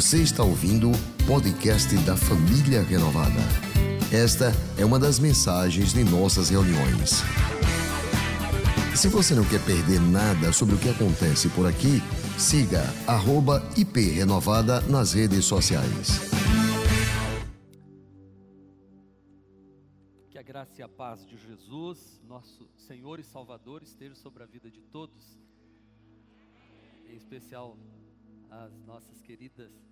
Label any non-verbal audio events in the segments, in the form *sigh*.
Você está ouvindo o podcast da Família Renovada. Esta é uma das mensagens de nossas reuniões. Se você não quer perder nada sobre o que acontece por aqui, siga @iprenovada nas redes sociais. Que a graça e a paz de Jesus, nosso Senhor e Salvador, esteja sobre a vida de todos, em especial as nossas queridas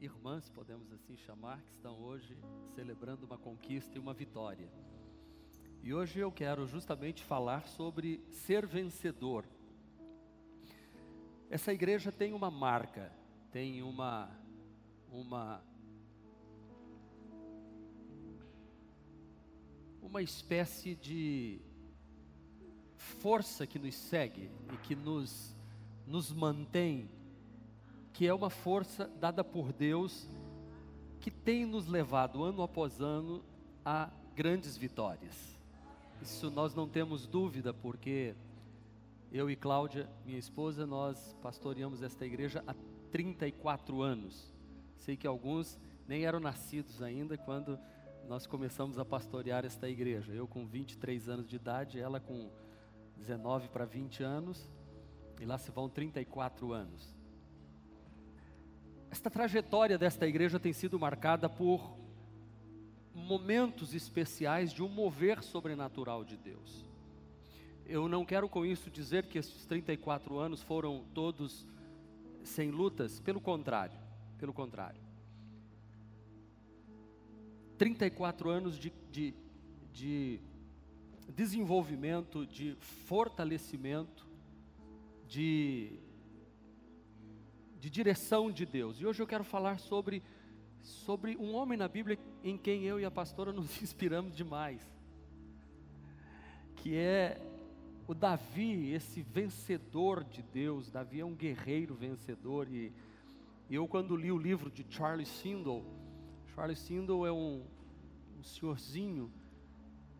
irmãs, podemos assim chamar, que estão hoje celebrando uma conquista e uma vitória. E hoje eu quero justamente falar sobre ser vencedor. Essa igreja tem uma marca, tem uma uma uma espécie de força que nos segue e que nos nos mantém que é uma força dada por Deus que tem nos levado ano após ano a grandes vitórias. Isso nós não temos dúvida, porque eu e Cláudia, minha esposa, nós pastoreamos esta igreja há 34 anos. Sei que alguns nem eram nascidos ainda quando nós começamos a pastorear esta igreja. Eu com 23 anos de idade, ela com 19 para 20 anos, e lá se vão 34 anos. Esta trajetória desta igreja tem sido marcada por momentos especiais de um mover sobrenatural de Deus. Eu não quero com isso dizer que esses 34 anos foram todos sem lutas, pelo contrário, pelo contrário. 34 anos de, de, de desenvolvimento, de fortalecimento, de de direção de Deus. E hoje eu quero falar sobre, sobre um homem na Bíblia em quem eu e a pastora *laughs* nos inspiramos demais, que é o Davi, esse vencedor de Deus. Davi é um guerreiro vencedor. E eu, quando li o livro de Charles Sindel, Charles Sindel é um, um senhorzinho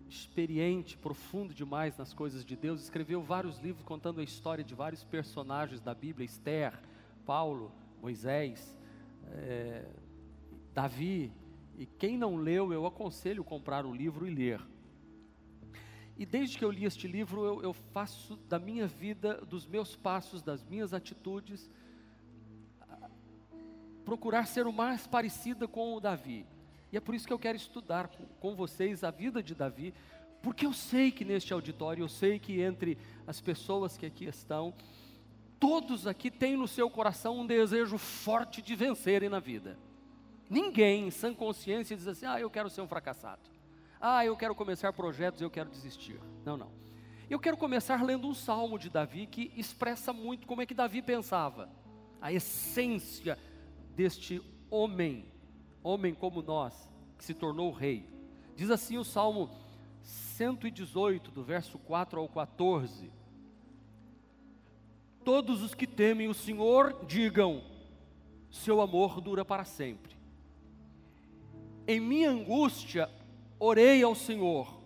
experiente, profundo demais nas coisas de Deus, escreveu vários livros contando a história de vários personagens da Bíblia, Esther, Paulo, Moisés, é, Davi. E quem não leu, eu aconselho comprar o livro e ler. E desde que eu li este livro, eu, eu faço da minha vida, dos meus passos, das minhas atitudes, procurar ser o mais parecida com o Davi. E é por isso que eu quero estudar com, com vocês a vida de Davi, porque eu sei que neste auditório, eu sei que entre as pessoas que aqui estão, todos aqui têm no seu coração um desejo forte de vencerem na vida. Ninguém, em sã consciência, diz assim: ah, eu quero ser um fracassado. Ah, eu quero começar projetos, eu quero desistir. Não, não. Eu quero começar lendo um salmo de Davi que expressa muito como é que Davi pensava, a essência deste homem, homem como nós, que se tornou rei. Diz assim o salmo 118, do verso 4 ao 14 Todos os que temem o Senhor digam: seu amor dura para sempre. Em minha angústia, orei ao Senhor.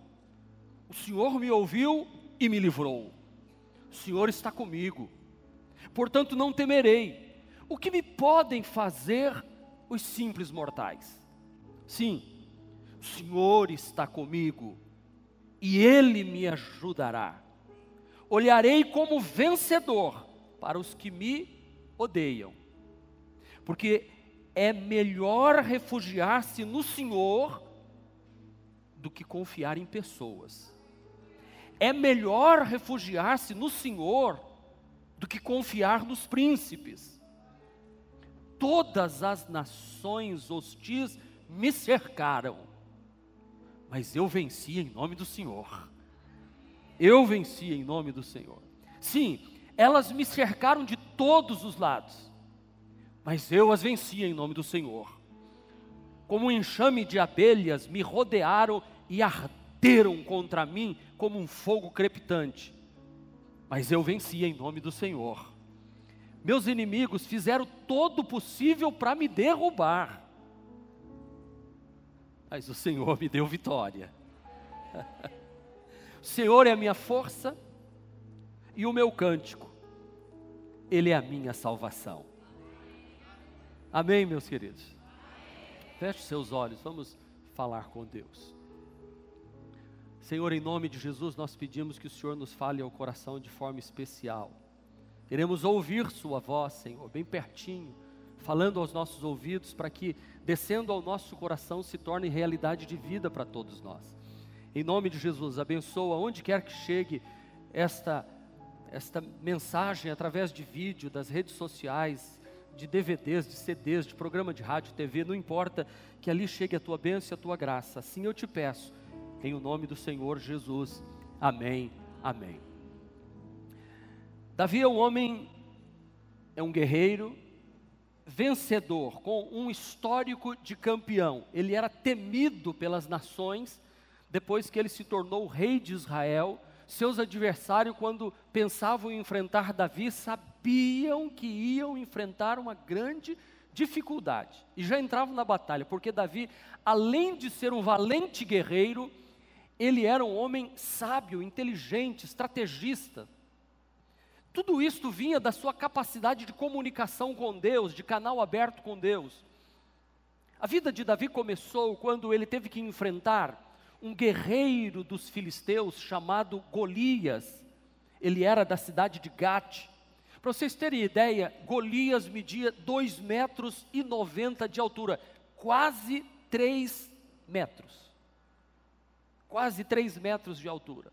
O Senhor me ouviu e me livrou. O Senhor está comigo. Portanto, não temerei. O que me podem fazer os simples mortais? Sim, o Senhor está comigo e Ele me ajudará. Olharei como vencedor para os que me odeiam. Porque é melhor refugiar-se no Senhor do que confiar em pessoas. É melhor refugiar-se no Senhor do que confiar nos príncipes. Todas as nações hostis me cercaram, mas eu venci em nome do Senhor. Eu venci em nome do Senhor. Sim, elas me cercaram de todos os lados, mas eu as venci em nome do Senhor. Como um enxame de abelhas me rodearam e arderam contra mim como um fogo crepitante, mas eu venci em nome do Senhor. Meus inimigos fizeram todo o possível para me derrubar, mas o Senhor me deu vitória. *laughs* Senhor é a minha força e o meu cântico, Ele é a minha salvação. Amém, meus queridos? Feche seus olhos, vamos falar com Deus. Senhor, em nome de Jesus, nós pedimos que o Senhor nos fale ao coração de forma especial. Queremos ouvir Sua voz, Senhor, bem pertinho, falando aos nossos ouvidos, para que, descendo ao nosso coração, se torne realidade de vida para todos nós. Em nome de Jesus, abençoa onde quer que chegue esta, esta mensagem através de vídeo, das redes sociais, de DVDs, de CDs, de programa de rádio, TV, não importa, que ali chegue a tua bênção e a tua graça. Assim eu te peço em o nome do Senhor Jesus. Amém. Amém. Davi é um homem, é um guerreiro, vencedor, com um histórico de campeão. Ele era temido pelas nações depois que ele se tornou rei de Israel. Seus adversários, quando pensavam em enfrentar Davi, sabiam que iam enfrentar uma grande dificuldade e já entravam na batalha, porque Davi, além de ser um valente guerreiro, ele era um homem sábio, inteligente, estrategista. Tudo isto vinha da sua capacidade de comunicação com Deus, de canal aberto com Deus. A vida de Davi começou quando ele teve que enfrentar um guerreiro dos filisteus chamado Golias. Ele era da cidade de Gate. Para vocês terem ideia, Golias media 2 metros e 90 de altura, quase 3 metros quase 3 metros de altura.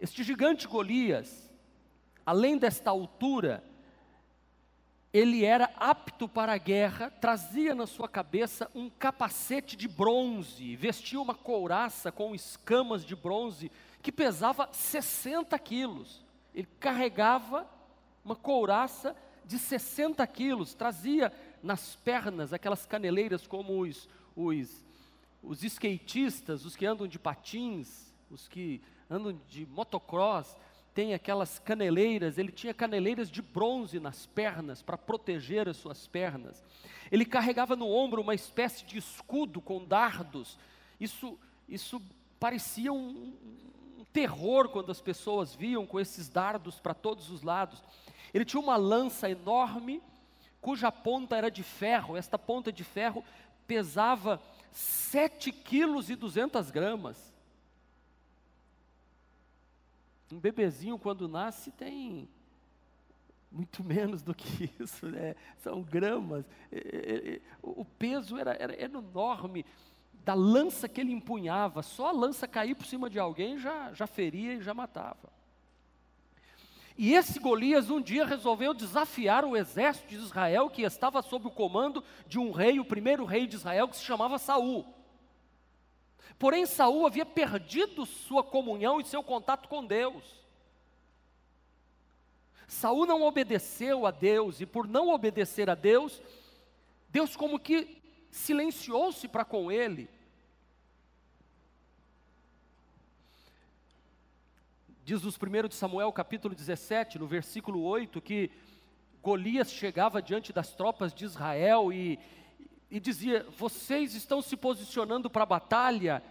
Este gigante Golias, além desta altura, ele era apto para a guerra, trazia na sua cabeça um capacete de bronze, vestia uma couraça com escamas de bronze que pesava 60 quilos. Ele carregava uma couraça de 60 quilos, trazia nas pernas aquelas caneleiras como os, os os skatistas, os que andam de patins, os que andam de motocross, tem aquelas caneleiras, ele tinha caneleiras de bronze nas pernas para proteger as suas pernas. Ele carregava no ombro uma espécie de escudo com dardos. Isso, isso parecia um, um terror quando as pessoas viam com esses dardos para todos os lados. Ele tinha uma lança enorme, cuja ponta era de ferro. Esta ponta de ferro pesava 7 quilos e 200 gramas. Um bebezinho, quando nasce, tem muito *laughs* menos do que isso, né? são gramas. O peso era, era, enorme da lança que ele empunhava. Só a lança cair por cima de alguém já, já feria e já matava. E esse Golias um dia resolveu desafiar o exército de Israel que estava sob o comando de um rei, o primeiro rei de Israel, que se chamava Saul. Porém, Saul havia perdido sua comunhão e seu contato com Deus. Saul não obedeceu a Deus, e por não obedecer a Deus, Deus como que silenciou-se para com ele. Diz nos 1 de Samuel, capítulo 17, no versículo 8, que Golias chegava diante das tropas de Israel e, e dizia: Vocês estão se posicionando para a batalha.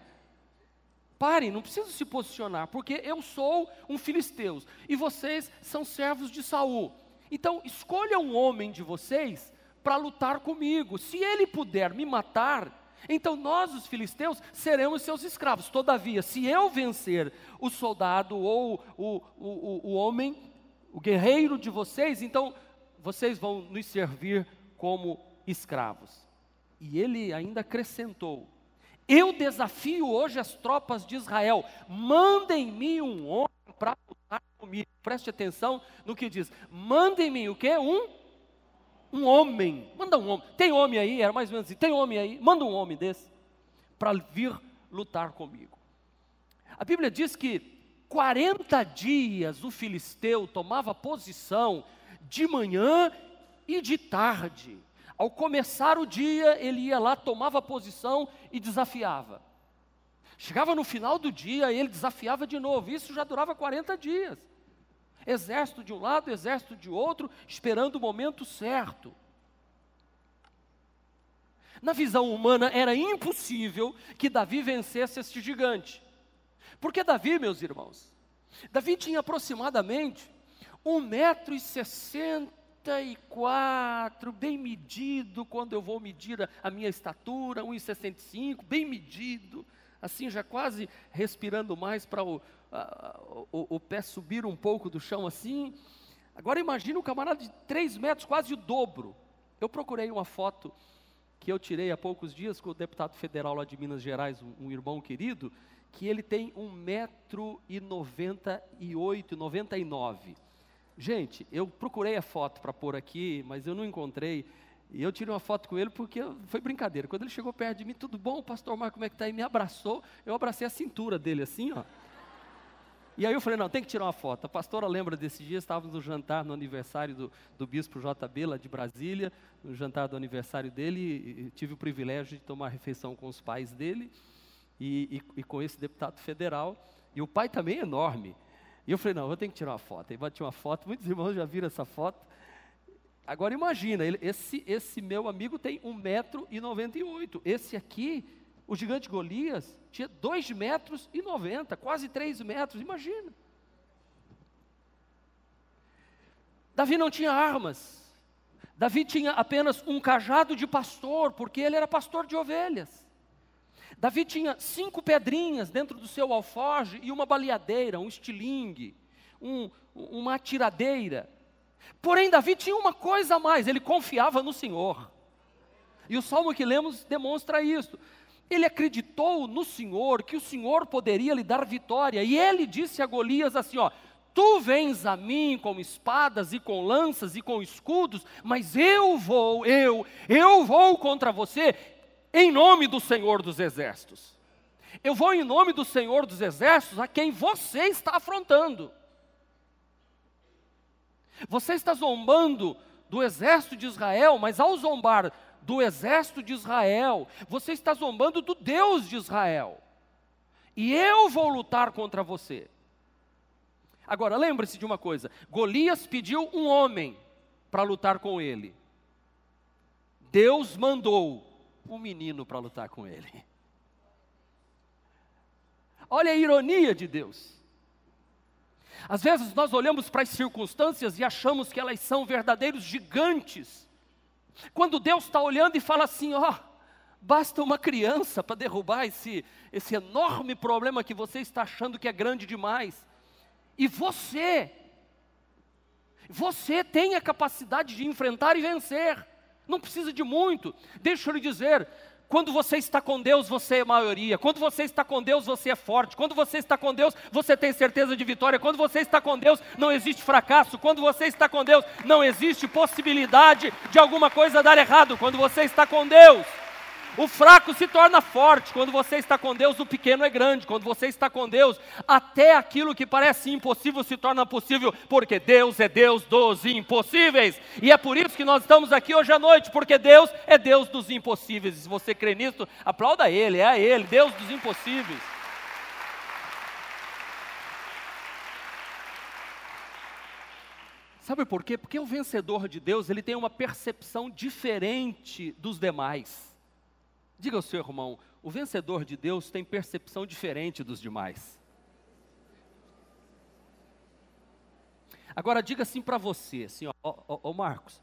Parem, não precisam se posicionar, porque eu sou um filisteu e vocês são servos de Saul. Então, escolha um homem de vocês para lutar comigo. Se ele puder me matar, então nós, os filisteus, seremos seus escravos. Todavia, se eu vencer o soldado ou o, o, o, homem, o guerreiro de vocês, então vocês vão nos servir como escravos. E ele ainda acrescentou: Eu desafio hoje as tropas de Israel, mandem-me um homem para lutar comigo. Preste atenção no que diz: mandem-me o que? Um um homem, manda um homem, tem homem aí, era mais ou menos assim, tem homem aí, manda um homem desse, para vir lutar comigo. A Bíblia diz que 40 dias o filisteu tomava posição de manhã e de tarde. Ao começar o dia, ele ia lá, tomava posição e desafiava. Chegava no final do dia, ele desafiava de novo. Isso já durava 40 dias. Exército de um lado, exército de outro, esperando o momento certo. Na visão humana, era impossível que Davi vencesse este gigante. Porque Davi, meus irmãos, Davi tinha aproximadamente um metro e sessenta 1,64, bem medido quando eu vou medir a, a minha estatura, 1,65, bem medido, assim já quase respirando mais para o, o, o, pé subir um pouco do chão assim. Agora imagine um camarada de 3 metros, quase o dobro. Eu procurei uma foto que eu tirei há poucos dias com o deputado federal lá de Minas Gerais, um, um irmão querido, que ele tem 1,98m, 99 Gente, eu procurei a foto para pôr aqui, mas eu não encontrei. E eu tirei uma foto com ele porque foi brincadeira. Quando ele chegou perto de mim, tudo bom, pastor Marco, como é que está? E me abraçou, eu abracei a cintura dele assim, ó. E aí eu falei, não, tem que tirar uma foto. A pastora lembra desse dia, estávamos no jantar no aniversário do, do bispo JB, lá de Brasília, no jantar do aniversário dele, tive o privilégio de tomar refeição com os pais dele e, e, e com esse deputado federal. E o pai também é enorme. E eu falei, não, eu tenho que tirar uma foto. Aí bati uma foto, muitos irmãos já viram essa foto. Agora imagina, ele, esse, esse meu amigo tem 1,98m. Esse aqui, o gigante Golias, tinha 2 metros e 90, quase 3 metros, imagina. Davi não tinha armas. Davi tinha apenas um cajado de pastor, porque ele era pastor de ovelhas. Davi tinha cinco pedrinhas dentro do seu alforge e uma baleadeira, um estilingue, um, uma atiradeira. Porém, Davi tinha uma coisa a mais, ele confiava no Senhor. E o salmo que lemos demonstra isso. Ele acreditou no Senhor, que o Senhor poderia lhe dar vitória. E ele disse a Golias assim: Ó, tu vens a mim com espadas e com lanças e com escudos, mas eu vou, eu, eu vou contra você em nome do Senhor dos Exércitos. Eu vou em nome do Senhor dos Exércitos a quem você está afrontando. Você está zombando do exército de Israel, mas ao zombar do exército de Israel, você está zombando do Deus de Israel. E eu vou lutar contra você. Agora, lembre-se de uma coisa: Golias pediu um homem para lutar com ele. Deus mandou um menino para lutar com ele. Olha a ironia de Deus. Às vezes nós olhamos para as circunstâncias e achamos que elas são verdadeiros gigantes. Quando Deus está olhando e fala assim: ó, basta uma criança para derrubar esse, esse enorme problema que você está achando que é grande demais. E você, você tem a capacidade de enfrentar e vencer não precisa de muito. Deixa eu lhe dizer, quando você está com Deus, você é maioria. Quando você está com Deus, você é forte. Quando você está com Deus, você tem certeza de vitória. Quando você está com Deus, não existe fracasso. Quando você está com Deus, não existe possibilidade de alguma coisa dar errado. Quando você está com Deus, o fraco se torna forte. Quando você está com Deus, o pequeno é grande. Quando você está com Deus, até aquilo que parece impossível se torna possível, porque Deus é Deus dos impossíveis. E é por isso que nós estamos aqui hoje à noite, porque Deus é Deus dos impossíveis. Se você crê nisso, aplauda Ele, é a Ele, Deus dos impossíveis. Sabe por quê? Porque o vencedor de Deus, ele tem uma percepção diferente dos demais. Diga ao seu irmão: o vencedor de Deus tem percepção diferente dos demais. Agora diga assim para você, assim, ó, ó, ó, Marcos,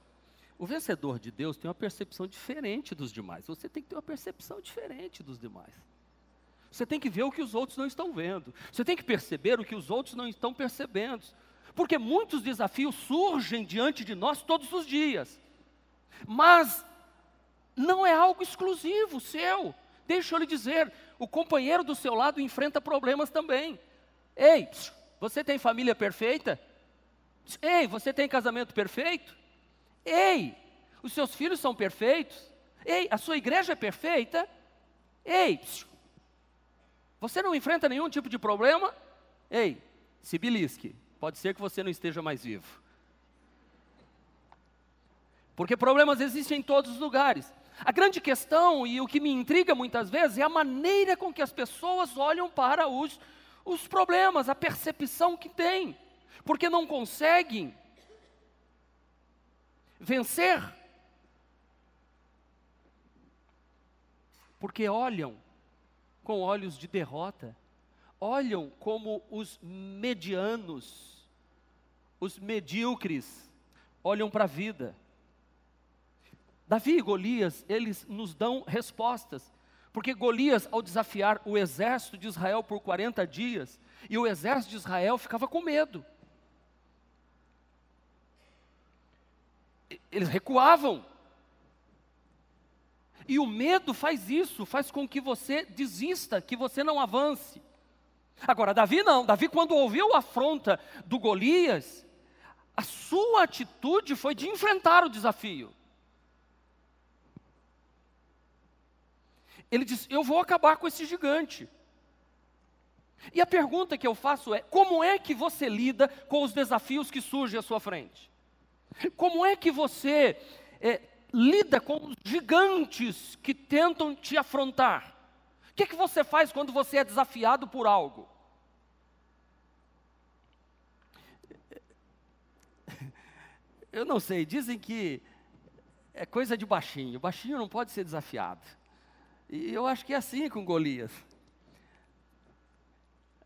o vencedor de Deus tem uma percepção diferente dos demais. Você tem que ter uma percepção diferente dos demais. Você tem que ver o que os outros não estão vendo. Você tem que perceber o que os outros não estão percebendo. Porque muitos desafios surgem diante de nós todos os dias. Mas não é algo exclusivo seu. Deixa eu lhe dizer, o companheiro do seu lado enfrenta problemas também. Ei, você tem família perfeita? Ei, você tem casamento perfeito? Ei, os seus filhos são perfeitos? Ei, a sua igreja é perfeita? Ei, você não enfrenta nenhum tipo de problema? Ei, se belisque, pode ser que você não esteja mais vivo. Porque problemas existem em todos os lugares. A grande questão e o que me intriga muitas vezes é a maneira com que as pessoas olham para os, os problemas, a percepção que têm, porque não conseguem vencer, porque olham com olhos de derrota, olham como os medianos, os medíocres, olham para a vida. Davi e Golias, eles nos dão respostas. Porque Golias, ao desafiar o exército de Israel por 40 dias, e o exército de Israel ficava com medo. Eles recuavam. E o medo faz isso, faz com que você desista, que você não avance. Agora, Davi não. Davi, quando ouviu a afronta do Golias, a sua atitude foi de enfrentar o desafio. Ele diz: Eu vou acabar com esse gigante. E a pergunta que eu faço é: como é que você lida com os desafios que surgem à sua frente? Como é que você é, lida com os gigantes que tentam te afrontar? O que, é que você faz quando você é desafiado por algo? *laughs* Eu não sei, dizem que é coisa de baixinho. Baixinho não pode ser desafiado. E eu acho que é assim com Golias.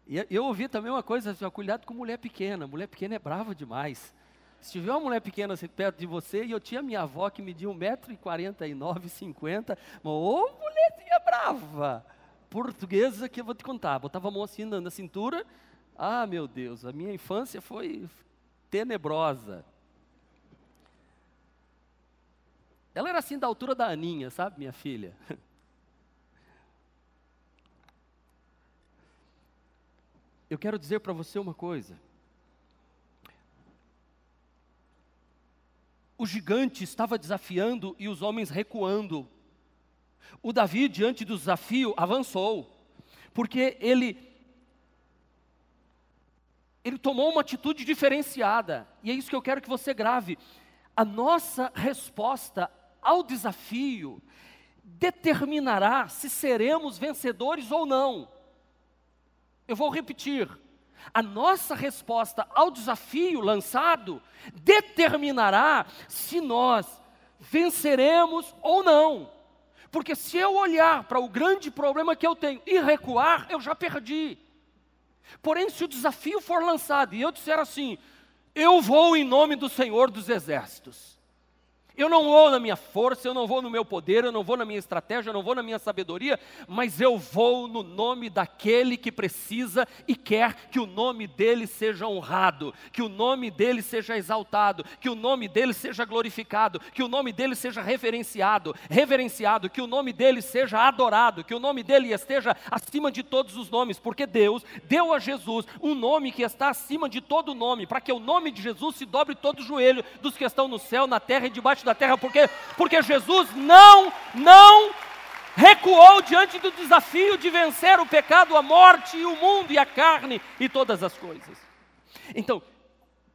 E eu ouvi também uma coisa, assim, cuidado com mulher pequena. Mulher pequena é brava demais. Se tiver uma mulher pequena assim, perto de você, e eu tinha minha avó que media 1,49m, 50 mas ô mulherzinha brava. Portuguesa que eu vou te contar, botava a mão assim na, na cintura. Ah, meu Deus, a minha infância foi tenebrosa. Ela era assim da altura da Aninha, sabe, minha filha? *laughs* Eu quero dizer para você uma coisa. O gigante estava desafiando e os homens recuando. O Davi, diante do desafio, avançou, porque ele ele tomou uma atitude diferenciada, e é isso que eu quero que você grave. A nossa resposta ao desafio determinará se seremos vencedores ou não. Eu vou repetir. A nossa resposta ao desafio lançado determinará se nós venceremos ou não. Porque se eu olhar para o grande problema que eu tenho e recuar, eu já perdi. Porém, se o desafio for lançado e eu disser assim: eu vou em nome do Senhor dos Exércitos, eu não vou na minha força, eu não vou no meu poder, eu não vou na minha estratégia, eu não vou na minha sabedoria, mas eu vou no nome daquele que precisa e quer que o nome dele seja honrado, que o nome dele seja exaltado, que o nome dele seja glorificado, que o nome dele seja reverenciado, reverenciado, que o nome dele seja adorado, que o nome dele esteja acima de todos os nomes, porque Deus deu a Jesus um nome que está acima de todo nome, para que o nome de Jesus se dobre todo o joelho dos que estão no céu, na terra e debaixo da da terra, porque, porque Jesus não, não recuou diante do desafio de vencer o pecado, a morte e o mundo e a carne e todas as coisas. Então,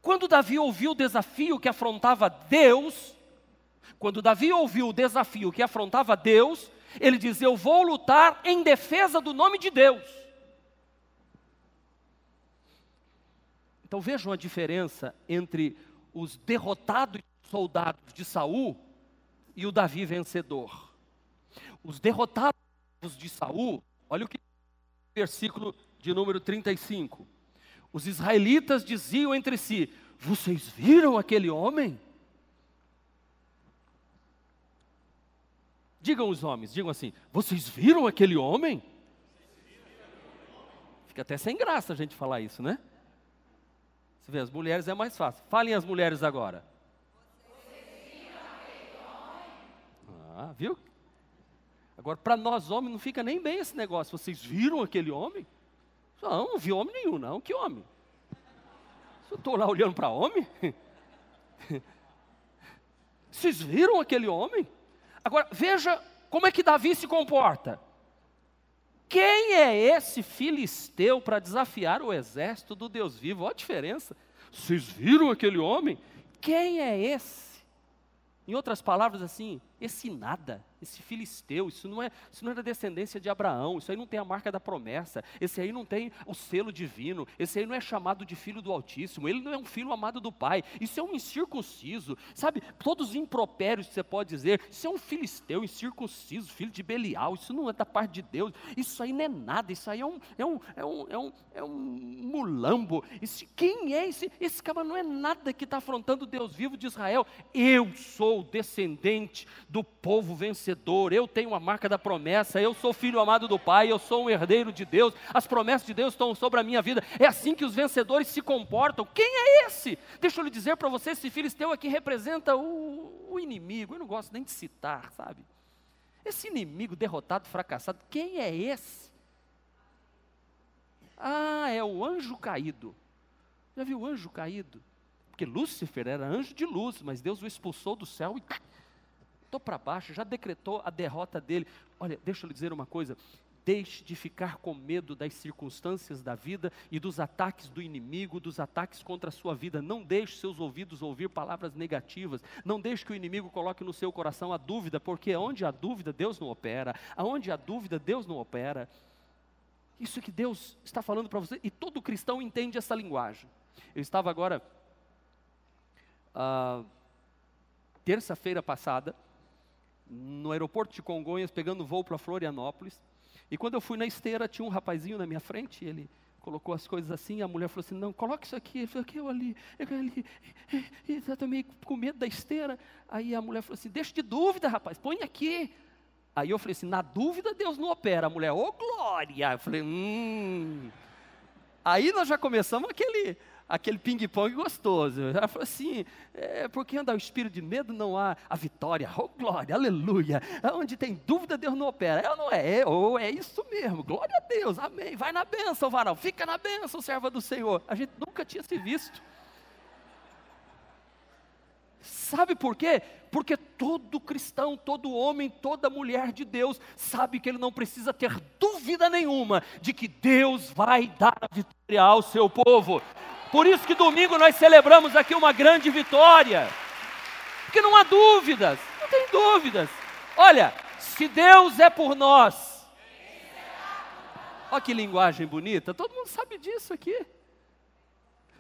quando Davi ouviu o desafio que afrontava Deus, quando Davi ouviu o desafio que afrontava Deus, ele diz: Eu vou lutar em defesa do nome de Deus. Então vejam a diferença entre os derrotados soldados de Saul e o Davi vencedor. Os derrotados de Saul, olha o que versículo de número 35. Os israelitas diziam entre si: Vocês viram aquele homem? Digam os homens, digam assim: Vocês viram aquele homem? Fica até sem graça a gente falar isso, né? Você vê, as mulheres é mais fácil. Falem as mulheres agora. Ah, viu? Agora, para nós homens, não fica nem bem esse negócio. Vocês viram aquele homem? Não, não vi homem nenhum, não. Que homem? Eu estou lá olhando para homem. *laughs* Vocês viram aquele homem? Agora, veja como é que Davi se comporta. Quem é esse filisteu para desafiar o exército do Deus vivo? Olha a diferença. Vocês viram aquele homem? Quem é esse? Em outras palavras, assim, esse nada, esse filisteu, isso não é, isso não é da descendência de Abraão, isso aí não tem a marca da promessa, esse aí não tem o selo divino, esse aí não é chamado de filho do Altíssimo, ele não é um filho amado do Pai, isso é um incircunciso, sabe? Todos os impropérios que você pode dizer, isso é um filisteu incircunciso, filho de Belial, isso não é da parte de Deus, isso aí não é nada, isso aí é um, é um, é um, é um, é um mulambo, isso, quem é esse? Esse cara não é nada que está afrontando Deus vivo de Israel, eu sou descendente do povo vencedor, eu tenho a marca da promessa, eu sou filho amado do Pai, eu sou um herdeiro de Deus, as promessas de Deus estão sobre a minha vida, é assim que os vencedores se comportam. Quem é esse? Deixa eu lhe dizer para você: esse filisteu aqui representa o, o inimigo, eu não gosto nem de citar, sabe? Esse inimigo derrotado, fracassado, quem é esse? Ah, é o anjo caído. Já viu o anjo caído? Porque Lúcifer era anjo de luz, mas Deus o expulsou do céu e botou para baixo, já decretou a derrota dele. Olha, deixa eu lhe dizer uma coisa: deixe de ficar com medo das circunstâncias da vida e dos ataques do inimigo, dos ataques contra a sua vida. Não deixe seus ouvidos ouvir palavras negativas. Não deixe que o inimigo coloque no seu coração a dúvida, porque onde há dúvida, Deus não opera. Aonde há dúvida, Deus não opera. Isso é que Deus está falando para você, e todo cristão entende essa linguagem. Eu estava agora, ah, terça-feira passada, no aeroporto de Congonhas, pegando voo para Florianópolis. E quando eu fui na esteira, tinha um rapazinho na minha frente, ele colocou as coisas assim, a mulher falou assim, não, coloque isso aqui, ele falou, aqui, eu ali, eu ali, eu também com medo da esteira, aí a mulher falou assim, deixa de dúvida, rapaz, põe aqui, aí eu falei assim, na dúvida Deus não opera, a mulher, ô oh, glória, eu falei, hum, aí nós já começamos aquele, aquele ping-pong gostoso. Ela falou assim: é, porque andar o espírito de medo não há a vitória, oh glória, aleluia. Onde tem dúvida, Deus não opera. Ela não é, é, ou é isso mesmo, glória a Deus, amém. Vai na bênção, varal, fica na bênção, serva do Senhor. A gente nunca tinha se visto. Sabe por quê? Porque todo cristão, todo homem, toda mulher de Deus sabe que ele não precisa ter dúvida nenhuma de que Deus vai dar a vitória ao seu povo. Por isso que domingo nós celebramos aqui uma grande vitória. Porque não há dúvidas, não tem dúvidas. Olha, se Deus é por nós. Olha que linguagem bonita, todo mundo sabe disso aqui.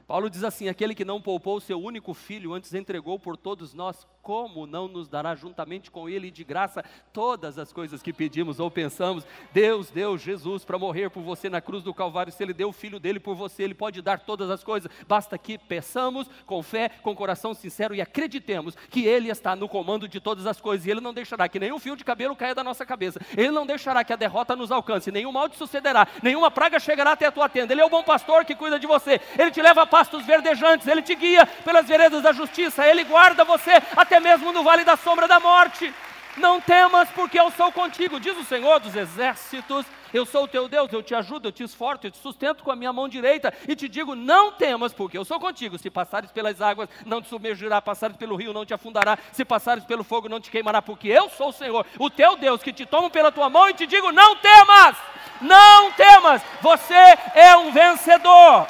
Paulo diz assim: aquele que não poupou seu único filho, antes entregou por todos nós, como não nos dará juntamente com Ele de graça todas as coisas que pedimos ou pensamos? Deus deu Jesus para morrer por você na cruz do Calvário. Se Ele deu o Filho dele por você, Ele pode dar todas as coisas. Basta que peçamos com fé, com coração sincero e acreditemos que Ele está no comando de todas as coisas. E Ele não deixará que nenhum fio de cabelo caia da nossa cabeça. Ele não deixará que a derrota nos alcance. Nenhum mal te sucederá. Nenhuma praga chegará até a tua tenda. Ele é o bom pastor que cuida de você. Ele te leva a pastos verdejantes. Ele te guia pelas veredas da justiça. Ele guarda você até mesmo no vale da sombra da morte. Não temas, porque eu sou contigo, diz o Senhor dos exércitos. Eu sou o teu Deus, eu te ajudo, eu te esforço, eu te sustento com a minha mão direita e te digo: não temas, porque eu sou contigo. Se passares pelas águas, não te submergirá, passares pelo rio, não te afundará, se passares pelo fogo, não te queimará, porque eu sou o Senhor, o teu Deus, que te tomo pela tua mão e te digo: não temas, não temas, você é um vencedor.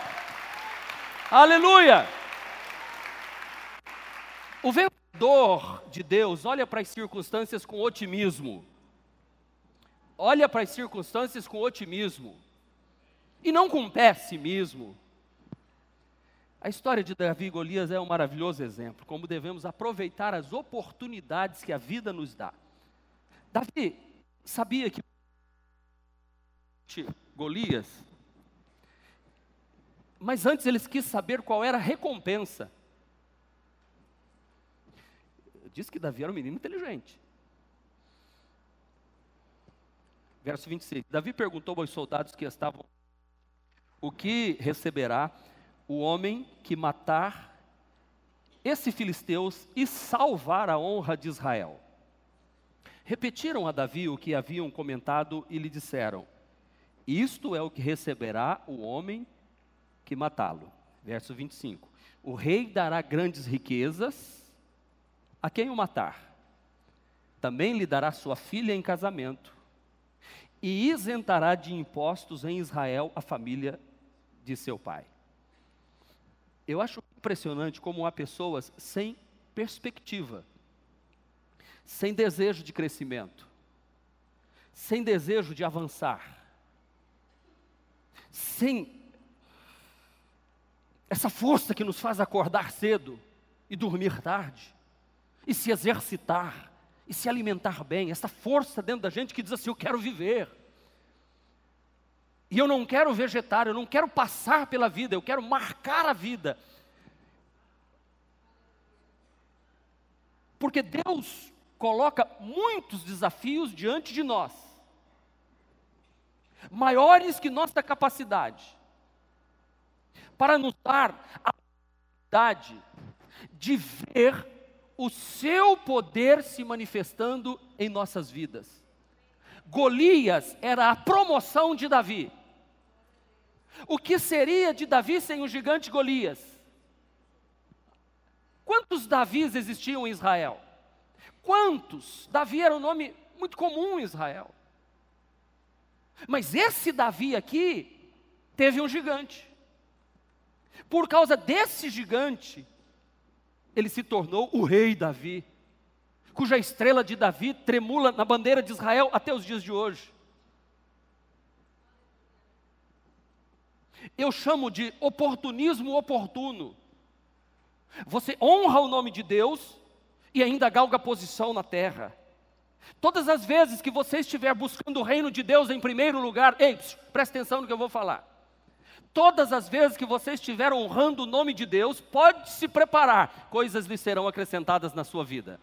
Aleluia. O vencedor dor de Deus olha para as circunstâncias com otimismo. Olha para as circunstâncias com otimismo. E não com pessimismo. A história de Davi e Golias é um maravilhoso exemplo, como devemos aproveitar as oportunidades que a vida nos dá. Davi sabia que Golias, mas antes ele quis saber qual era a recompensa diz que Davi era um menino inteligente. Verso 26. Davi perguntou aos soldados que estavam: O que receberá o homem que matar esse filisteus e salvar a honra de Israel? Repetiram a Davi o que haviam comentado e lhe disseram: Isto é o que receberá o homem que matá-lo. Verso 25. O rei dará grandes riquezas a quem o matar, também lhe dará sua filha em casamento, e isentará de impostos em Israel a família de seu pai. Eu acho impressionante como há pessoas sem perspectiva, sem desejo de crescimento, sem desejo de avançar, sem essa força que nos faz acordar cedo e dormir tarde, e se exercitar, e se alimentar bem, essa força dentro da gente que diz assim: eu quero viver. E eu não quero vegetar, eu não quero passar pela vida, eu quero marcar a vida. Porque Deus coloca muitos desafios diante de nós, maiores que nossa capacidade, para nos dar a oportunidade de ver o seu poder se manifestando em nossas vidas. Golias era a promoção de Davi. O que seria de Davi sem o gigante Golias? Quantos Davis existiam em Israel? Quantos? Davi era um nome muito comum em Israel. Mas esse Davi aqui teve um gigante. Por causa desse gigante, ele se tornou o rei Davi, cuja estrela de Davi tremula na bandeira de Israel até os dias de hoje. Eu chamo de oportunismo oportuno. Você honra o nome de Deus e ainda galga posição na terra. Todas as vezes que você estiver buscando o reino de Deus em primeiro lugar, ei, presta atenção no que eu vou falar. Todas as vezes que você estiver honrando o nome de Deus, pode se preparar, coisas lhe serão acrescentadas na sua vida.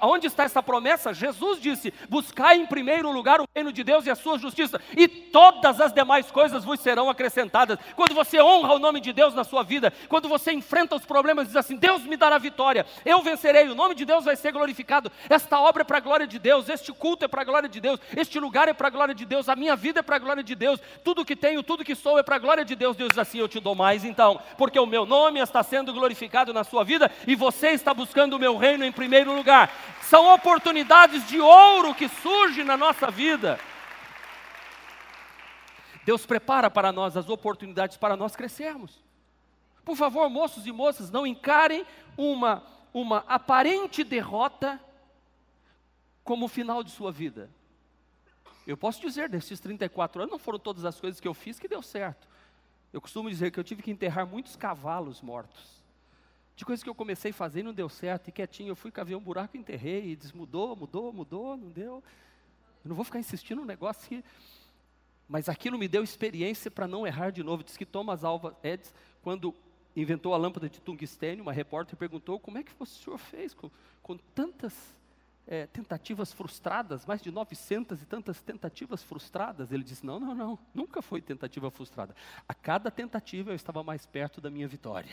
Aonde está essa promessa? Jesus disse: Buscai em primeiro lugar o reino de Deus e a sua justiça, e todas as demais coisas vos serão acrescentadas. Quando você honra o nome de Deus na sua vida, quando você enfrenta os problemas e diz assim: Deus me dará vitória, eu vencerei, o nome de Deus vai ser glorificado. Esta obra é para a glória de Deus, este culto é para a glória de Deus, este lugar é para a glória de Deus, a minha vida é para a glória de Deus, tudo que tenho, tudo que sou é para a glória de Deus. Deus diz assim: Eu te dou mais então, porque o meu nome está sendo glorificado na sua vida e você está buscando o meu reino em primeiro lugar. São oportunidades de ouro que surgem na nossa vida. Deus prepara para nós as oportunidades para nós crescermos. Por favor, moços e moças, não encarem uma, uma aparente derrota como o final de sua vida. Eu posso dizer, desses 34 anos, não foram todas as coisas que eu fiz que deu certo. Eu costumo dizer que eu tive que enterrar muitos cavalos mortos de coisas que eu comecei a fazer e não deu certo, e quietinho, eu fui cavar um buraco, enterrei, e desmudou, mudou, mudou, não deu. Eu não vou ficar insistindo no negócio que... Mas aquilo me deu experiência para não errar de novo. Diz que Thomas Alva Edison, quando inventou a lâmpada de tungstênio, uma repórter perguntou, como é que o senhor fez com, com tantas é, tentativas frustradas, mais de 900 e tantas tentativas frustradas? Ele disse, não, não, não, nunca foi tentativa frustrada. A cada tentativa eu estava mais perto da minha vitória.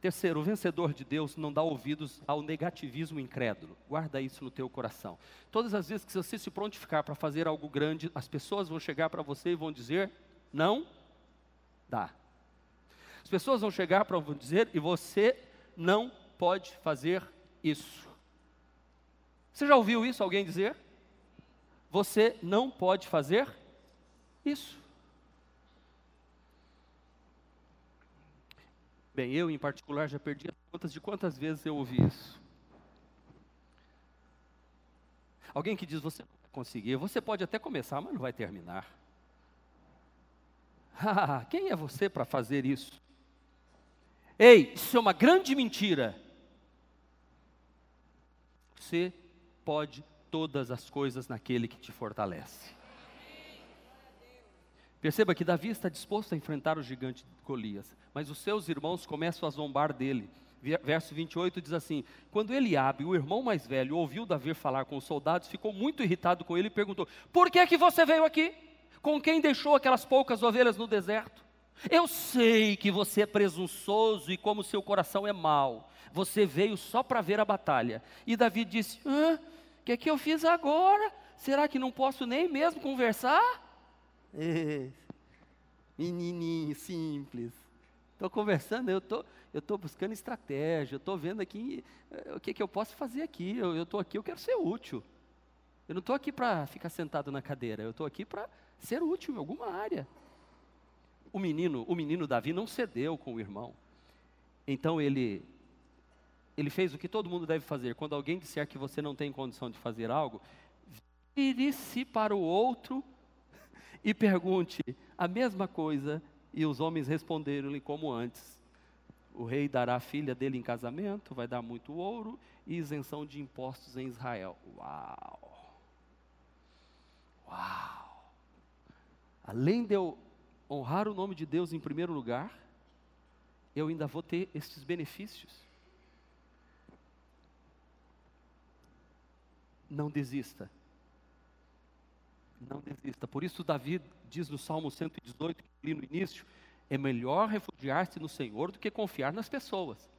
Terceiro, o vencedor de Deus não dá ouvidos ao negativismo incrédulo. Guarda isso no teu coração. Todas as vezes que você se prontificar para fazer algo grande, as pessoas vão chegar para você e vão dizer: não dá. As pessoas vão chegar para você dizer e você não pode fazer isso. Você já ouviu isso alguém dizer? Você não pode fazer isso. Bem, eu em particular já perdi as contas de quantas vezes eu ouvi isso. Alguém que diz, você não vai conseguir, você pode até começar, mas não vai terminar. *laughs* Quem é você para fazer isso? Ei, isso é uma grande mentira. Você pode todas as coisas naquele que te fortalece. Perceba que Davi está disposto a enfrentar o gigante Golias, mas os seus irmãos começam a zombar dele. Verso 28 diz assim: Quando Eliabe, o irmão mais velho, ouviu Davi falar com os soldados, ficou muito irritado com ele e perguntou: Por que é que você veio aqui? Com quem deixou aquelas poucas ovelhas no deserto? Eu sei que você é presunçoso e como seu coração é mau. Você veio só para ver a batalha. E Davi disse: O que é que eu fiz agora? Será que não posso nem mesmo conversar? É, menininho simples. Estou conversando, eu tô, estou buscando estratégia, eu estou vendo aqui uh, o que, que eu posso fazer aqui. Eu estou aqui, eu quero ser útil. Eu não estou aqui para ficar sentado na cadeira, eu estou aqui para ser útil em alguma área. O menino, o menino Davi não cedeu com o irmão. Então ele ele fez o que todo mundo deve fazer. Quando alguém disser que você não tem condição de fazer algo, vire-se para o outro e pergunte a mesma coisa. E os homens responderam-lhe como antes: O rei dará a filha dele em casamento, vai dar muito ouro e isenção de impostos em Israel. Uau! Uau! Além de eu honrar o nome de Deus em primeiro lugar, eu ainda vou ter estes benefícios. não desista. Não desista. Por isso, Davi diz no Salmo 118, que li no início: é melhor refugiar-se no Senhor do que confiar nas pessoas.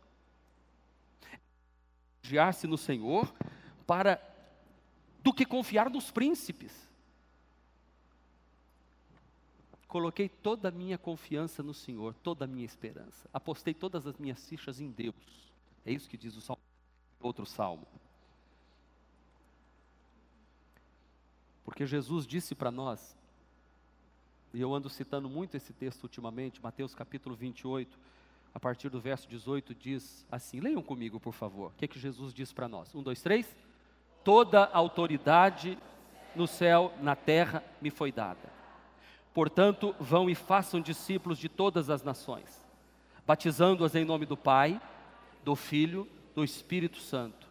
Refugiar-se no Senhor para do que confiar nos príncipes. Coloquei toda a minha confiança no Senhor, toda a minha esperança. Apostei todas as minhas fichas em Deus. É isso que diz o salmo, outro salmo. Porque Jesus disse para nós, e eu ando citando muito esse texto ultimamente, Mateus capítulo 28, a partir do verso 18, diz assim: leiam comigo, por favor. O que, é que Jesus diz para nós? Um, dois, três. Toda autoridade no céu, na terra, me foi dada. Portanto, vão e façam discípulos de todas as nações, batizando-as em nome do Pai, do Filho, do Espírito Santo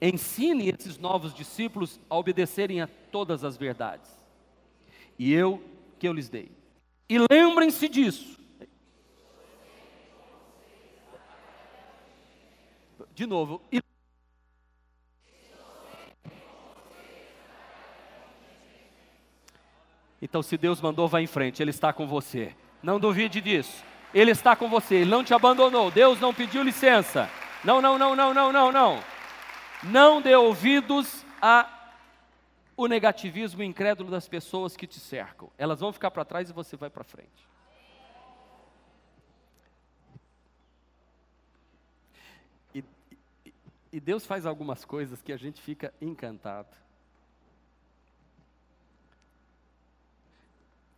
Ensine esses novos discípulos a obedecerem a todas as verdades. E eu que eu lhes dei. E lembrem-se disso. De novo. E... Então, se Deus mandou, vá em frente, Ele está com você. Não duvide disso. Ele está com você, Ele não te abandonou. Deus não pediu licença. Não, não, não, não, não, não, não. Não dê ouvidos a o negativismo incrédulo das pessoas que te cercam. Elas vão ficar para trás e você vai para frente. E, e, Deus faz algumas coisas que a gente fica encantado.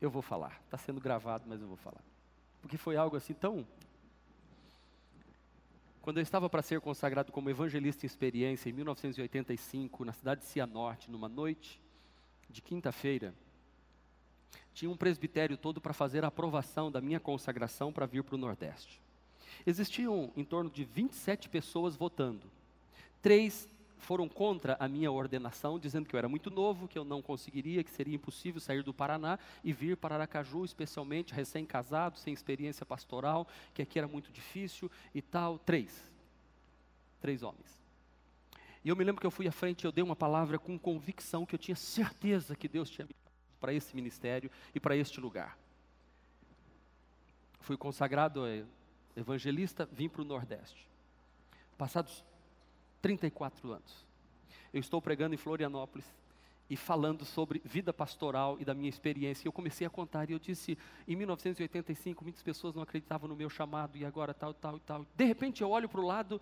Eu vou falar, está sendo gravado, mas eu vou falar. Porque foi algo assim tão quando eu estava para ser consagrado como evangelista em experiência, em 1985, na cidade de Cianorte, numa noite de quinta-feira, tinha um presbitério todo para fazer a aprovação da minha consagração para vir para o Nordeste. Existiam em torno de 27 pessoas votando. Três foram contra a minha ordenação, dizendo que eu era muito novo, que eu não conseguiria, que seria impossível sair do Paraná e vir para Aracaju, especialmente recém-casado, sem experiência pastoral, que aqui era muito difícil e tal. Três. Três homens. E eu me lembro que eu fui à frente e eu dei uma palavra com convicção que eu tinha certeza que Deus tinha me para esse ministério e para este lugar. Fui consagrado evangelista, vim para o Nordeste. Passados 34 anos. Eu estou pregando em Florianópolis e falando sobre vida pastoral e da minha experiência. Eu comecei a contar e eu disse, em 1985, muitas pessoas não acreditavam no meu chamado e agora tal, tal e tal. De repente eu olho para o lado.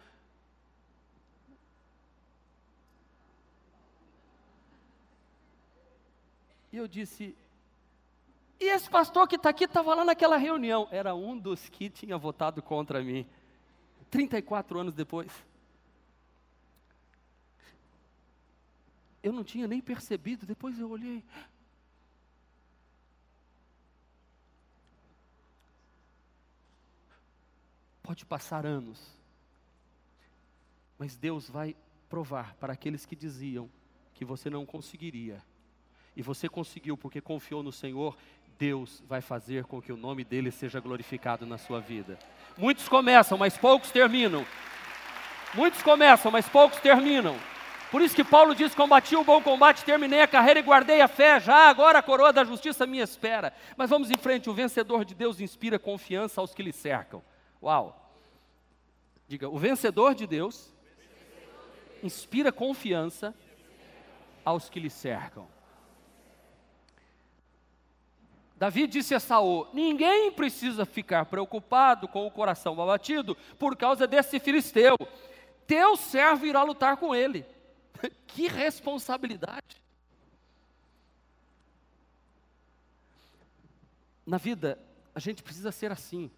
E eu disse, e esse pastor que está aqui estava lá naquela reunião. Era um dos que tinha votado contra mim. 34 anos depois. Eu não tinha nem percebido, depois eu olhei. Pode passar anos, mas Deus vai provar para aqueles que diziam que você não conseguiria, e você conseguiu porque confiou no Senhor, Deus vai fazer com que o nome dele seja glorificado na sua vida. Muitos começam, mas poucos terminam. Muitos começam, mas poucos terminam. Por isso que Paulo diz: Combati o bom combate, terminei a carreira e guardei a fé. Já agora a coroa da justiça me espera. Mas vamos em frente: o vencedor de Deus inspira confiança aos que lhe cercam. Uau! Diga: o vencedor de Deus inspira confiança aos que lhe cercam. Davi disse a Saul: Ninguém precisa ficar preocupado com o coração abatido por causa desse filisteu. Teu servo irá lutar com ele. *laughs* que responsabilidade! Na vida, a gente precisa ser assim,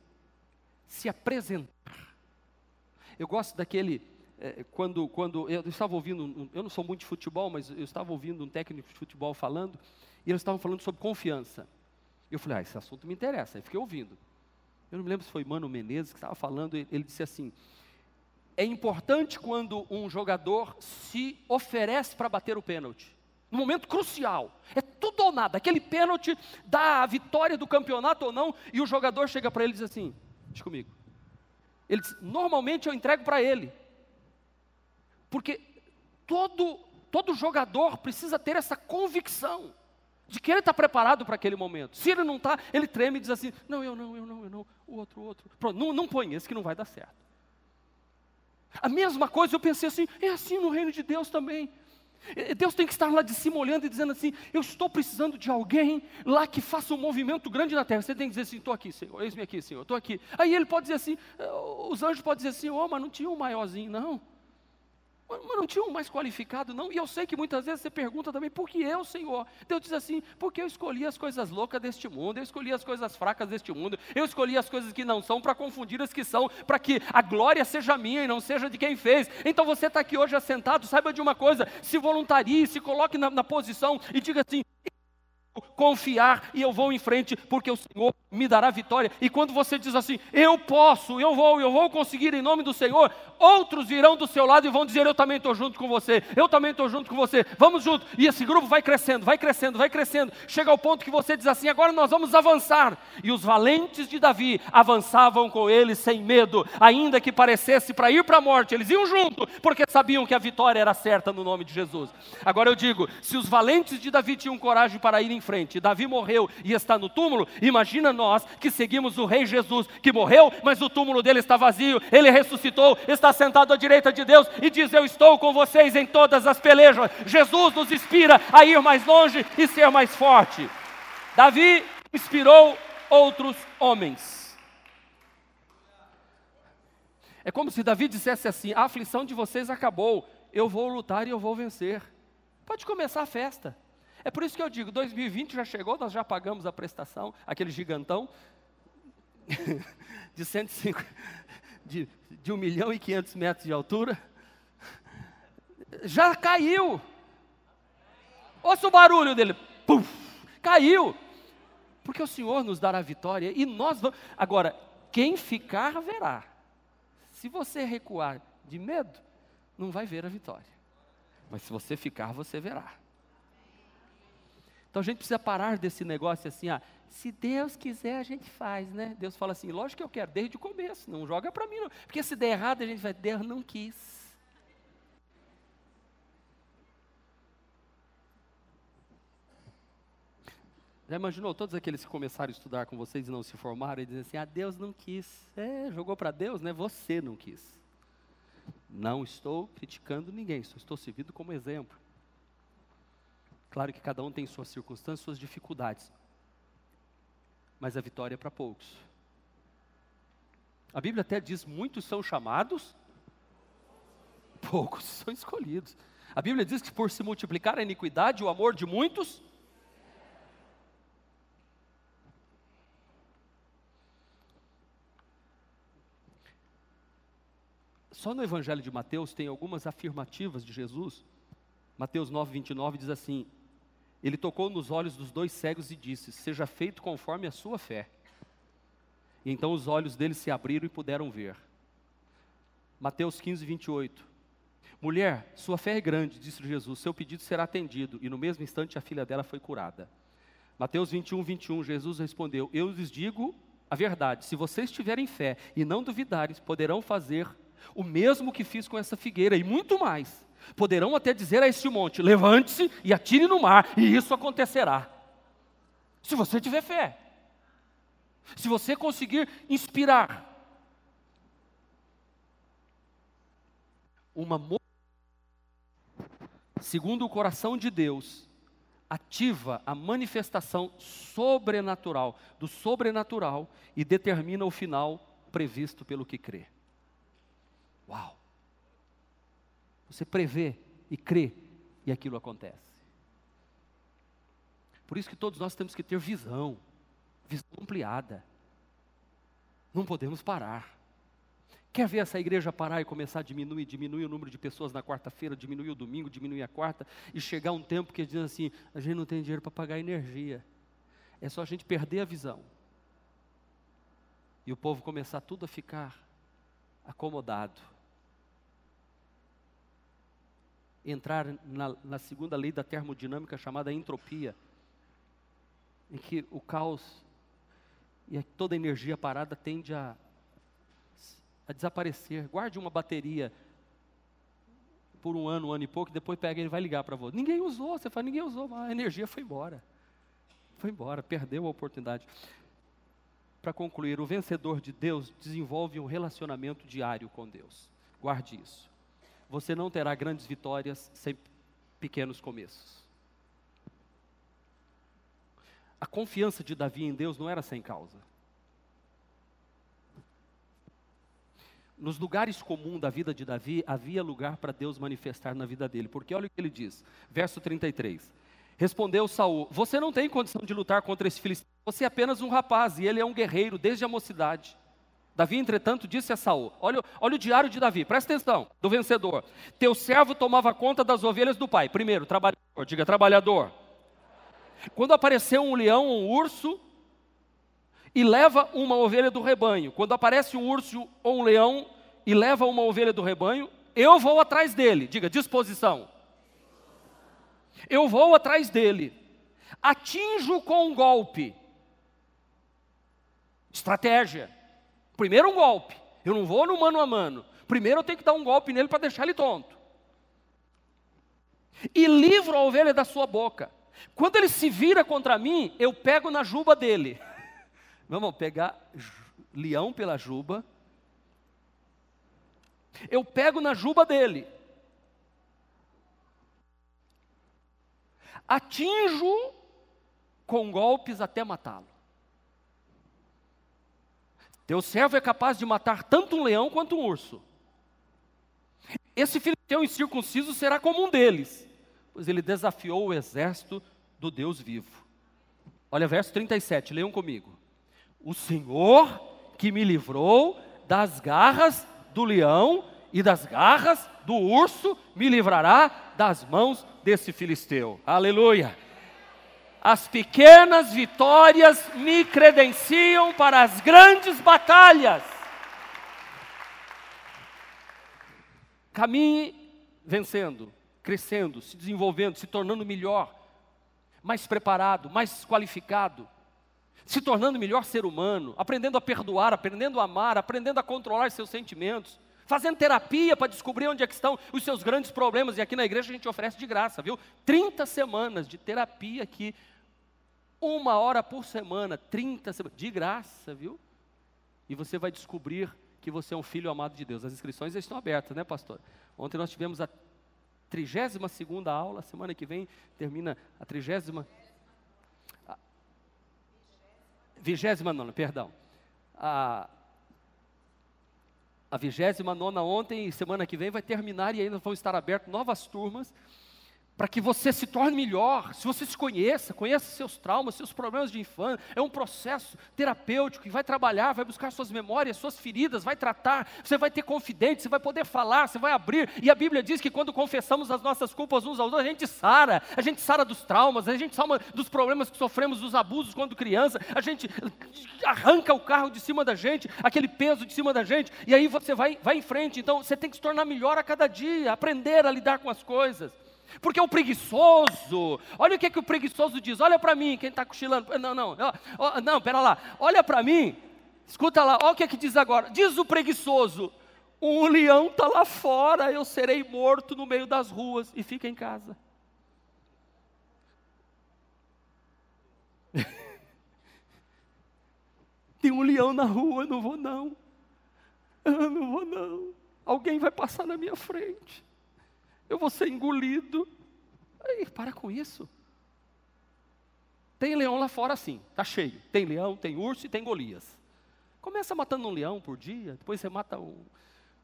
se apresentar. Eu gosto daquele é, quando, quando eu estava ouvindo, eu não sou muito de futebol, mas eu estava ouvindo um técnico de futebol falando, e eles estavam falando sobre confiança. Eu falei, ah, esse assunto me interessa, aí fiquei ouvindo. Eu não me lembro se foi Mano Menezes que estava falando, ele disse assim: é importante quando um jogador se oferece para bater o pênalti. No momento crucial. É tudo ou nada. Aquele pênalti dá a vitória do campeonato ou não, e o jogador chega para ele e diz assim: Deixa comigo. Ele diz, normalmente eu entrego para ele. Porque todo, todo jogador precisa ter essa convicção de que ele está preparado para aquele momento. Se ele não está, ele treme e diz assim: Não, eu não, eu não, eu não, o outro, o outro. Pronto, não, não põe esse que não vai dar certo. A mesma coisa eu pensei assim: é assim no reino de Deus também. Deus tem que estar lá de cima olhando e dizendo assim: Eu estou precisando de alguém lá que faça um movimento grande na terra. Você tem que dizer assim: Estou aqui, Senhor, eis-me aqui, Senhor, estou aqui. Aí ele pode dizer assim: Os anjos podem dizer assim: Oh, mas não tinha um maiorzinho, não. Mas não tinha um mais qualificado, não. E eu sei que muitas vezes você pergunta também, por que eu, Senhor? Deus diz assim, porque eu escolhi as coisas loucas deste mundo, eu escolhi as coisas fracas deste mundo, eu escolhi as coisas que não são para confundir as que são, para que a glória seja minha e não seja de quem fez. Então você está aqui hoje assentado, saiba de uma coisa, se voluntarie, se coloque na, na posição e diga assim: confiar e eu vou em frente, porque o Senhor me dará vitória. E quando você diz assim, eu posso, eu vou, eu vou conseguir em nome do Senhor, outros virão do seu lado e vão dizer, eu também estou junto com você, eu também estou junto com você, vamos junto. E esse grupo vai crescendo, vai crescendo, vai crescendo. Chega ao ponto que você diz assim, agora nós vamos avançar. E os valentes de Davi avançavam com ele sem medo, ainda que parecesse para ir para a morte, eles iam junto, porque sabiam que a vitória era certa no nome de Jesus. Agora eu digo, se os valentes de Davi tinham coragem para ir em frente, Davi morreu e está no túmulo, imagina nós que seguimos o Rei Jesus, que morreu, mas o túmulo dele está vazio, ele ressuscitou, está sentado à direita de Deus e diz: Eu estou com vocês em todas as pelejas. Jesus nos inspira a ir mais longe e ser mais forte. Davi inspirou outros homens. É como se Davi dissesse assim: a aflição de vocês acabou, eu vou lutar e eu vou vencer. Pode começar a festa. É por isso que eu digo, 2020 já chegou, nós já pagamos a prestação, aquele gigantão *laughs* de 105, de, de 1 milhão e 500 metros de altura. Já caiu. Ouça o barulho dele. Puf, caiu. Porque o Senhor nos dará vitória e nós vamos. Agora, quem ficar verá. Se você recuar de medo, não vai ver a vitória. Mas se você ficar, você verá. Então a gente precisa parar desse negócio assim, ah, se Deus quiser a gente faz, né? Deus fala assim, lógico que eu quero, desde o começo, não joga para mim não. Porque se der errado a gente vai, Deus não quis. Já imaginou todos aqueles que começaram a estudar com vocês e não se formaram e dizem assim: ah, Deus não quis. É, jogou para Deus, né? Você não quis. Não estou criticando ninguém, só estou servindo como exemplo. Claro que cada um tem suas circunstâncias, suas dificuldades. Mas a vitória é para poucos. A Bíblia até diz: muitos são chamados, poucos são escolhidos. A Bíblia diz que por se multiplicar a iniquidade, o amor de muitos. Só no Evangelho de Mateus tem algumas afirmativas de Jesus. Mateus 9, 29 diz assim: ele tocou nos olhos dos dois cegos e disse: Seja feito conforme a sua fé. E então os olhos deles se abriram e puderam ver. Mateus 15, 28. Mulher, sua fé é grande, disse Jesus, seu pedido será atendido. E no mesmo instante a filha dela foi curada. Mateus 21, 21, Jesus respondeu: Eu lhes digo a verdade, se vocês tiverem fé e não duvidarem, poderão fazer o mesmo que fiz com essa figueira e muito mais poderão até dizer a este monte: levante-se e atire no mar, e isso acontecerá. Se você tiver fé, se você conseguir inspirar uma segundo o coração de Deus, ativa a manifestação sobrenatural do sobrenatural e determina o final previsto pelo que crê. Uau! Você prevê e crê e aquilo acontece. Por isso que todos nós temos que ter visão, visão ampliada. Não podemos parar. Quer ver essa igreja parar e começar a diminuir, diminuir o número de pessoas na quarta-feira, diminuir o domingo, diminuir a quarta, e chegar um tempo que diz assim: a gente não tem dinheiro para pagar energia. É só a gente perder a visão. E o povo começar tudo a ficar acomodado. Entrar na, na segunda lei da termodinâmica chamada entropia, em que o caos e toda a energia parada tende a, a desaparecer. Guarde uma bateria por um ano, um ano e pouco, e depois pega e vai ligar para você. Ninguém usou, você fala, ninguém usou, a energia foi embora. Foi embora, perdeu a oportunidade. Para concluir, o vencedor de Deus desenvolve um relacionamento diário com Deus. Guarde isso. Você não terá grandes vitórias sem pequenos começos. A confiança de Davi em Deus não era sem causa. Nos lugares comuns da vida de Davi, havia lugar para Deus manifestar na vida dele. Porque olha o que ele diz, verso 33. Respondeu Saul: Você não tem condição de lutar contra esse filisteu. Você é apenas um rapaz e ele é um guerreiro desde a mocidade. Davi, entretanto, disse a Saul: olha, olha o diário de Davi, presta atenção, do vencedor. Teu servo tomava conta das ovelhas do pai. Primeiro, trabalhador, diga trabalhador. Quando apareceu um leão, um urso, e leva uma ovelha do rebanho. Quando aparece um urso ou um leão e leva uma ovelha do rebanho, eu vou atrás dele. Diga, disposição. Eu vou atrás dele. Atinjo com um golpe. Estratégia. Primeiro um golpe. Eu não vou no mano a mano. Primeiro eu tenho que dar um golpe nele para deixar ele tonto. E livro a ovelha da sua boca. Quando ele se vira contra mim, eu pego na juba dele. *laughs* Vamos pegar leão pela juba. Eu pego na juba dele. Atinjo com golpes até matá-lo. Teu servo é capaz de matar tanto um leão quanto um urso. Esse filisteu incircunciso será como um deles, pois ele desafiou o exército do Deus vivo. Olha verso 37, leiam comigo. O Senhor que me livrou das garras do leão e das garras do urso, me livrará das mãos desse filisteu. Aleluia. As pequenas vitórias me credenciam para as grandes batalhas. Caminhe vencendo, crescendo, se desenvolvendo, se tornando melhor, mais preparado, mais qualificado se tornando melhor ser humano, aprendendo a perdoar, aprendendo a amar, aprendendo a controlar seus sentimentos, fazendo terapia para descobrir onde é estão os seus grandes problemas. E aqui na igreja a gente oferece de graça, viu? 30 semanas de terapia aqui, uma hora por semana, 30 semanas, de graça, viu? E você vai descobrir que você é um filho amado de Deus. As inscrições estão abertas, né, pastor? Ontem nós tivemos a 32 segunda aula, semana que vem termina a 30 vigésima nona, perdão. A, a vigésima nona ontem e semana que vem vai terminar e ainda vão estar abertas novas turmas para que você se torne melhor, se você se conheça, conheça seus traumas, seus problemas de infância. É um processo terapêutico que vai trabalhar, vai buscar suas memórias, suas feridas, vai tratar. Você vai ter confidente, você vai poder falar, você vai abrir. E a Bíblia diz que quando confessamos as nossas culpas uns aos outros, a gente sara, a gente sara dos traumas, a gente sara dos problemas que sofremos, dos abusos quando criança, a gente arranca o carro de cima da gente, aquele peso de cima da gente, e aí você vai, vai em frente. Então você tem que se tornar melhor a cada dia, aprender a lidar com as coisas. Porque o preguiçoso, olha o que, que o preguiçoso diz, olha para mim, quem está cochilando, não, não, não, não, pera lá, olha para mim, escuta lá, olha o que, que diz agora, diz o preguiçoso, um leão está lá fora, eu serei morto no meio das ruas, e fica em casa. *laughs* Tem um leão na rua, eu não vou não, eu não vou não, alguém vai passar na minha frente eu vou ser engolido. Aí, para com isso. Tem leão lá fora sim, está cheio. Tem leão, tem urso e tem Golias. Começa matando um leão por dia, depois você mata um,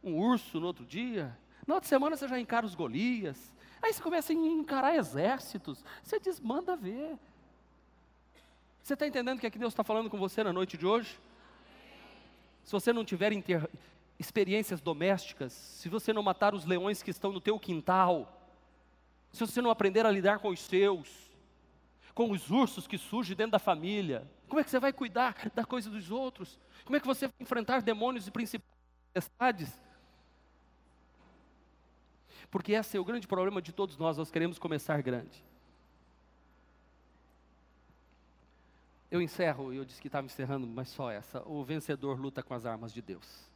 um urso no outro dia. Na outra semana você já encara os Golias. Aí você começa a encarar exércitos. Você diz, manda ver. Você está entendendo o que, é que Deus está falando com você na noite de hoje? Se você não tiver inter experiências domésticas, se você não matar os leões que estão no teu quintal, se você não aprender a lidar com os seus, com os ursos que surgem dentro da família, como é que você vai cuidar da coisa dos outros? Como é que você vai enfrentar demônios e principalidades? Porque esse é o grande problema de todos nós, nós queremos começar grande. Eu encerro, eu disse que estava encerrando, mas só essa. O vencedor luta com as armas de Deus.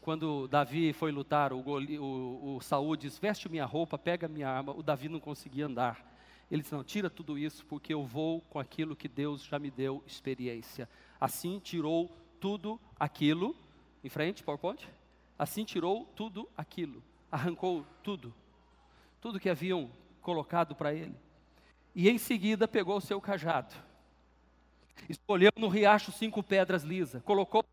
Quando Davi foi lutar, o, Goli, o, o Saúl diz: Veste minha roupa, pega minha arma. O Davi não conseguia andar. Ele disse: Não, tira tudo isso, porque eu vou com aquilo que Deus já me deu experiência. Assim tirou tudo aquilo. Em frente, PowerPoint. Assim tirou tudo aquilo. Arrancou tudo. Tudo que haviam colocado para ele. E em seguida pegou o seu cajado. Escolheu no riacho cinco pedras lisas. Colocou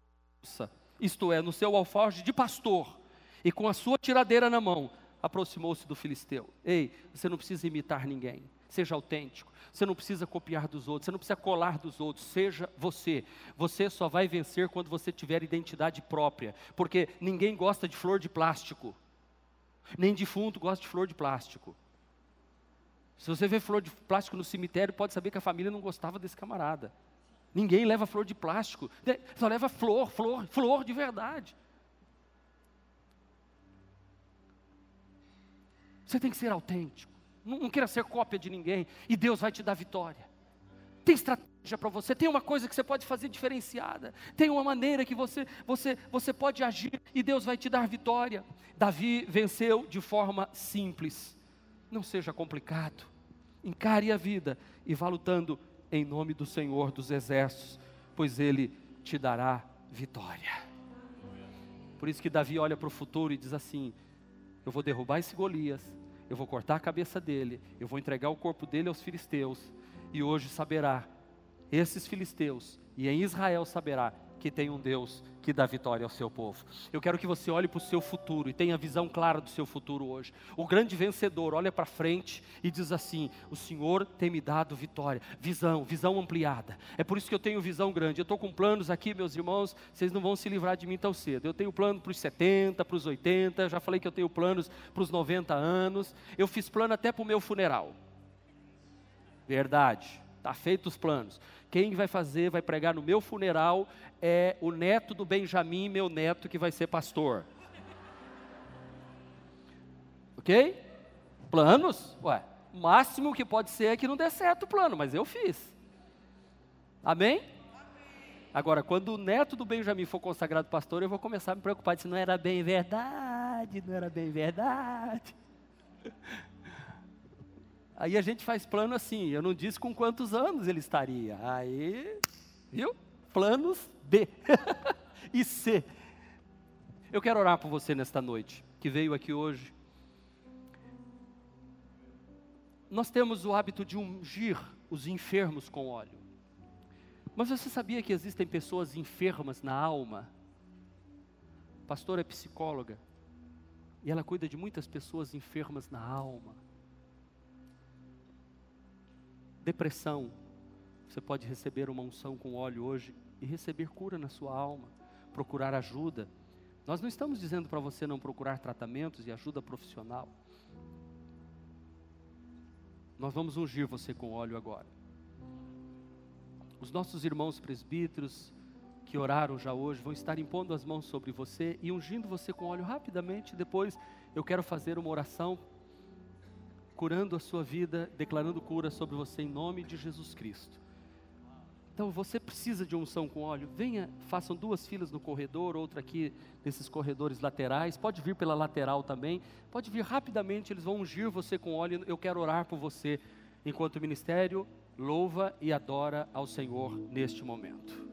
isto é, no seu alforje de pastor, e com a sua tiradeira na mão, aproximou-se do filisteu. Ei, você não precisa imitar ninguém, seja autêntico. Você não precisa copiar dos outros, você não precisa colar dos outros, seja você. Você só vai vencer quando você tiver identidade própria, porque ninguém gosta de flor de plástico, nem defunto gosta de flor de plástico. Se você vê flor de plástico no cemitério, pode saber que a família não gostava desse camarada. Ninguém leva flor de plástico, só leva flor, flor, flor de verdade. Você tem que ser autêntico. Não, não queira ser cópia de ninguém. E Deus vai te dar vitória. Tem estratégia para você, tem uma coisa que você pode fazer diferenciada, tem uma maneira que você, você, você pode agir e Deus vai te dar vitória. Davi venceu de forma simples. Não seja complicado. Encare a vida e vá lutando em nome do Senhor dos Exércitos, pois Ele te dará vitória. Por isso que Davi olha para o futuro e diz assim: Eu vou derrubar esse Golias, eu vou cortar a cabeça dele, eu vou entregar o corpo dele aos filisteus, e hoje saberá, esses filisteus, e em Israel saberá que tem um Deus que dá vitória ao seu povo. Eu quero que você olhe para o seu futuro e tenha visão clara do seu futuro hoje. O grande vencedor olha para frente e diz assim: O Senhor tem me dado vitória. Visão, visão ampliada. É por isso que eu tenho visão grande. Eu estou com planos aqui, meus irmãos, vocês não vão se livrar de mim tão cedo. Eu tenho plano para os 70, para os 80, já falei que eu tenho planos para os 90 anos. Eu fiz plano até para o meu funeral. Verdade. Está feito os planos. Quem vai fazer, vai pregar no meu funeral é o neto do Benjamin, meu neto, que vai ser pastor. Ok? Planos? Ué, o máximo que pode ser é que não dê certo o plano, mas eu fiz. Amém? Agora, quando o neto do Benjamin for consagrado pastor, eu vou começar a me preocupar se não era bem verdade, não era bem verdade. Aí a gente faz plano assim, eu não disse com quantos anos ele estaria. Aí, viu? Planos B *laughs* e C. Eu quero orar por você nesta noite, que veio aqui hoje. Nós temos o hábito de ungir os enfermos com óleo. Mas você sabia que existem pessoas enfermas na alma? A pastora é psicóloga e ela cuida de muitas pessoas enfermas na alma depressão, você pode receber uma unção com óleo hoje e receber cura na sua alma, procurar ajuda. Nós não estamos dizendo para você não procurar tratamentos e ajuda profissional. Nós vamos ungir você com óleo agora. Os nossos irmãos presbíteros que oraram já hoje vão estar impondo as mãos sobre você e ungindo você com óleo rapidamente. Depois eu quero fazer uma oração curando a sua vida, declarando cura sobre você em nome de Jesus Cristo. Então você precisa de unção com óleo. Venha, façam duas filas no corredor, outra aqui nesses corredores laterais. Pode vir pela lateral também. Pode vir rapidamente, eles vão ungir você com óleo. Eu quero orar por você enquanto o ministério louva e adora ao Senhor neste momento.